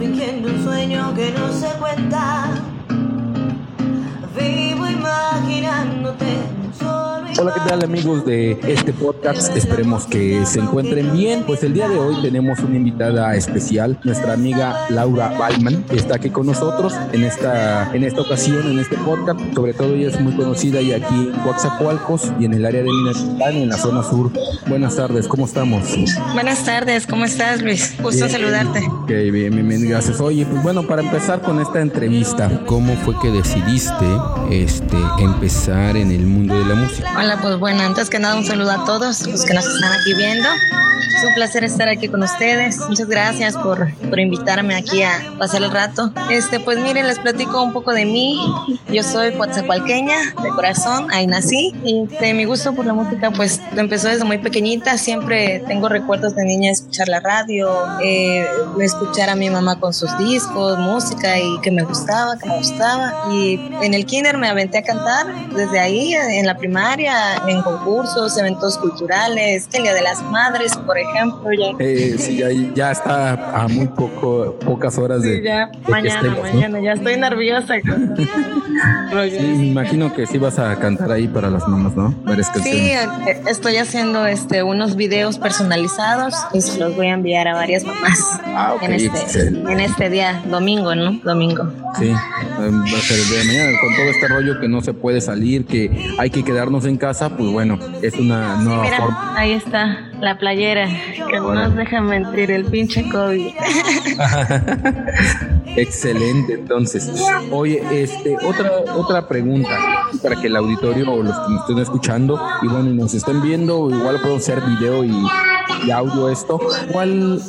fingiendo un sueño que no se cuenta. Hola, ¿qué tal amigos de este podcast? Esperemos que se encuentren bien. Pues el día de hoy tenemos una invitada especial, nuestra amiga Laura Balman, que está aquí con nosotros en esta, en esta ocasión, en este podcast. Sobre todo ella es muy conocida y aquí en Coaxacualcos y en el área de Minatitlán, en la zona sur. Buenas tardes, ¿cómo estamos? Buenas tardes, ¿cómo estás Luis? Gusto saludarte. Ok, bien, bien, bien, gracias. Oye, pues bueno, para empezar con esta entrevista, ¿cómo fue que decidiste este, empezar en el mundo de la música? Hola, pues bueno, antes que nada un saludo a todos los que nos están aquí viendo. Es un placer estar aquí con ustedes. Muchas gracias por, por invitarme aquí a pasar el rato. Este, pues miren, les platico un poco de mí. Yo soy coatzacoalqueña de corazón, ahí nací. Y de mi gusto por la música, pues empezó desde muy pequeñita. Siempre tengo recuerdos de niña escuchar la radio, eh, escuchar a mi mamá con sus discos, música y que me gustaba, que me gustaba. Y en el kinder me aventé a cantar desde ahí, en la primaria en concursos, eventos culturales, el Día de las Madres, por ejemplo. Ya. Eh, sí, ya, ya, está a muy poco, pocas horas de. ya, mañana, mañana, ya estoy nerviosa. sí, me imagino que sí vas a cantar ahí para las mamás, ¿no? Sí, eh, estoy haciendo este, unos videos personalizados y se los voy a enviar a varias mamás ah, en, este, en este día, domingo, ¿no? Domingo. Sí, va a ser el día de mañana, con todo este rollo que no se puede salir, que hay que quedarnos en casa, pues bueno, es una nueva forma. Ahí está la playera, que no nos deja mentir el pinche COVID. Excelente, entonces. Oye, este, otra, otra pregunta para que el auditorio o los que nos estén escuchando y bueno, nos estén viendo, igual puedo hacer video y, audio esto. ¿Cuál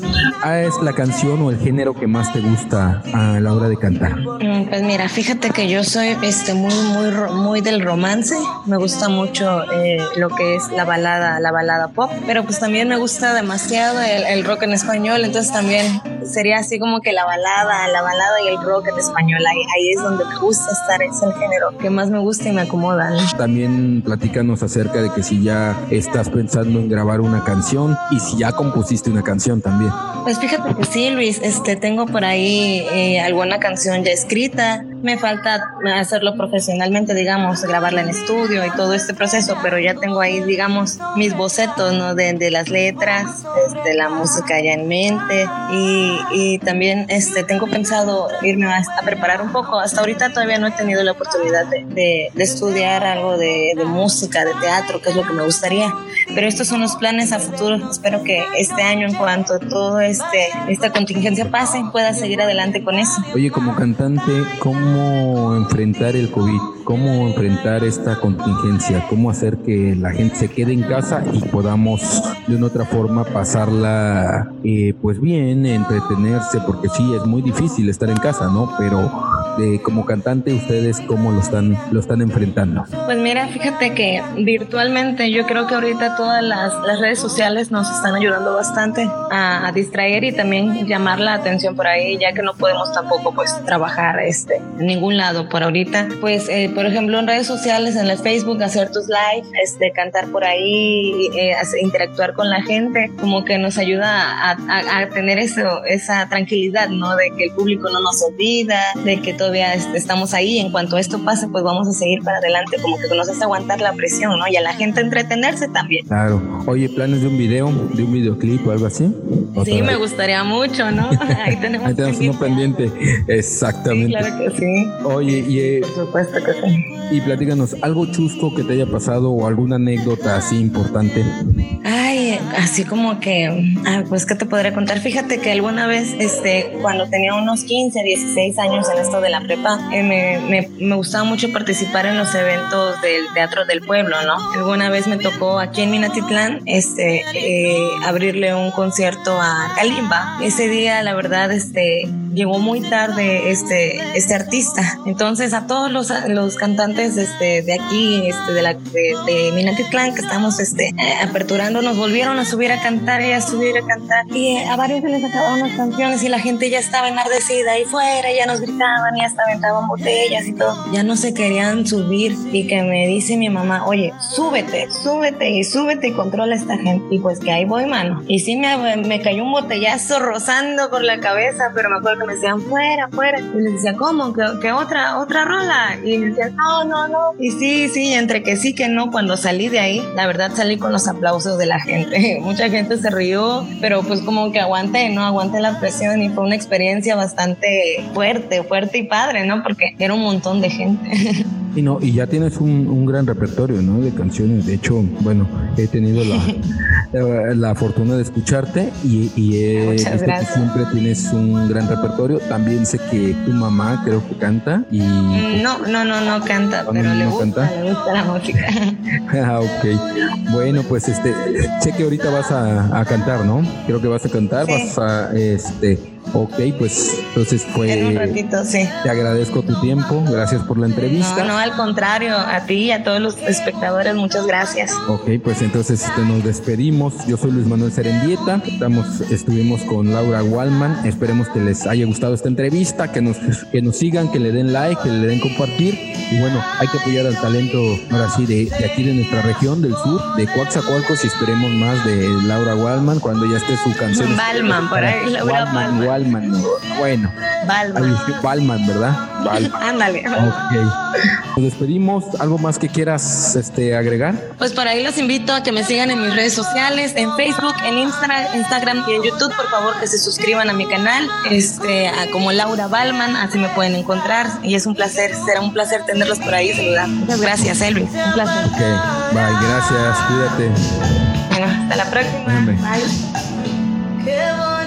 es la canción o el género que más te gusta a la hora de cantar? Mm, pues mira, fíjate que yo soy este muy, muy, muy del romance. Me gusta mucho eh, lo que es la balada, la balada pop, pero pues también me gusta demasiado el, rock en español, entonces también sería así como que la balada, la balada y el rock en español, ahí, es donde me gusta estar, es el género que más me gusta y me acomoda. También platícanos acerca de que si ya estás pensando en grabar una canción y ya compusiste una canción también. Pues fíjate que sí, Luis, este, tengo por ahí eh, alguna canción ya escrita, me falta hacerlo profesionalmente, digamos, grabarla en estudio y todo este proceso, pero ya tengo ahí, digamos, mis bocetos, ¿no? De, las letras, de este, la música ya en mente y, también este, tengo pensado irme a, preparar un poco. Hasta ahorita todavía no he tenido la oportunidad de, de, estudiar algo de, de, música, de teatro, que es lo que me gustaría. Pero estos son los planes a futuro. Espero que este año, en cuanto todo este, esta contingencia pase, pueda seguir adelante con eso. Oye, como cantante, ¿cómo enfrentar el COVID? ¿Cómo enfrentar esta contingencia? ¿Cómo hacer que la gente se quede en casa y podamos de una otra forma pasarla eh, pues bien, entretenerse, porque sí, es muy difícil estar en casa, ¿no? Pero como cantante, ¿ustedes cómo lo están, lo están enfrentando? Pues mira, fíjate que virtualmente yo creo que ahorita todas las, las redes sociales nos están ayudando bastante a, a, distraer y también llamar la atención por ahí, ya que no podemos tampoco pues trabajar este, en ningún lado por ahorita. Pues, eh, por ejemplo, en redes sociales, en el Facebook, hacer tus live, este, cantar por ahí, eh, interactuar con la gente, como que nos ayuda a, a, a tener eso, esa tranquilidad, ¿no? De que el público no nos olvida, de que todavía estamos ahí. En cuanto esto pase, pues vamos a seguir para adelante, como que nos hace aguantar la presión, ¿no? Y a la gente entretenerse también. Claro. Oye, ¿planes de un video, de un videoclip o algo así? Sí, me gustaría mucho, ¿no? Ahí tenemos, Ahí tenemos uno pendiente. Exactamente. Sí, claro que sí. Oye, y, eh, por supuesto que sí. Y platícanos, ¿algo chusco que te haya pasado o alguna anécdota así importante? Ay, así como que, ah, pues, ¿qué te podría contar? Fíjate que alguna vez, este, cuando tenía unos 15, 16 años en esto de la prepa, eh, me, me, me, gustaba mucho participar en los eventos del Teatro del Pueblo, ¿no? Alguna vez me tocó aquí en Minatitlán, este, eh, abrirle un concierto a Kalimba. Ese día, la verdad, este, llegó muy tarde este, este artista. Entonces, a todos los, los cantantes este, de aquí, este, de, la, de, de Minatitlán, que estamos este, aperturando, nos volvieron a subir a cantar y a subir a cantar. Y a varios se les acabaron las canciones y la gente ya estaba enardecida ahí fuera, ya nos gritaban y hasta aventaban botellas y todo. Ya no se querían subir y que me dice mi mamá, oye, súbete, súbete y súbete y controla a esta gente. Y pues que ahí voy, mano. Y sí me, me cayó un botellazo rozando por la cabeza, pero me acuerdo me decían, fuera, fuera. Y les decía, ¿cómo? ¿Que, otra, otra rola? Y me decían, no, no, no. Y sí, sí, entre que sí, que no, cuando salí de ahí, la verdad salí con los aplausos de la gente. Mucha gente se rió, pero pues como que aguanté, ¿no? Aguanté la presión y fue una experiencia bastante fuerte, fuerte y padre, ¿no? Porque era un montón de gente. Y no, y ya tienes un, un, gran repertorio, ¿no? De canciones. De hecho, bueno, he tenido la, la fortuna de escucharte y, y he visto que siempre tienes un gran repertorio. También sé que tu mamá creo que canta y no, no, no, no canta, pero le gusta, le gusta la música. ah, ok. Bueno, pues este, sé que ahorita vas a, a cantar, ¿no? Creo que vas a cantar, vas a este Ok, pues entonces fue. En un ratito, sí. Te agradezco tu tiempo, gracias por la entrevista. No, no, al contrario, a ti y a todos los espectadores, muchas gracias. Ok, pues entonces este, nos despedimos. Yo soy Luis Manuel Serendieta, estamos, estuvimos con Laura Wallman. Esperemos que les haya gustado esta entrevista, que nos, que nos sigan, que le den like, que le den compartir. Y bueno, hay que apoyar al talento, ahora sí, de, de aquí de nuestra región, del sur, de Coatzacoalcos, y esperemos más de Laura Wallman cuando ya esté su canción. Balman, por ahí, Laura Wallman. Balman. Bueno. Balman. Balman, ¿verdad? Balman. Ándale. Ok. Nos despedimos. ¿Algo más que quieras este, agregar? Pues por ahí los invito a que me sigan en mis redes sociales, en Facebook, en Instagram, Instagram y en YouTube. Por favor, que se suscriban a mi canal, este, a como Laura Balman, así me pueden encontrar. Y es un placer, será un placer tenerlos por ahí saludar. Muchas gracias, Elvis. Un placer. Ok, bye, gracias, cuídate. Bueno, hasta la próxima. Bye.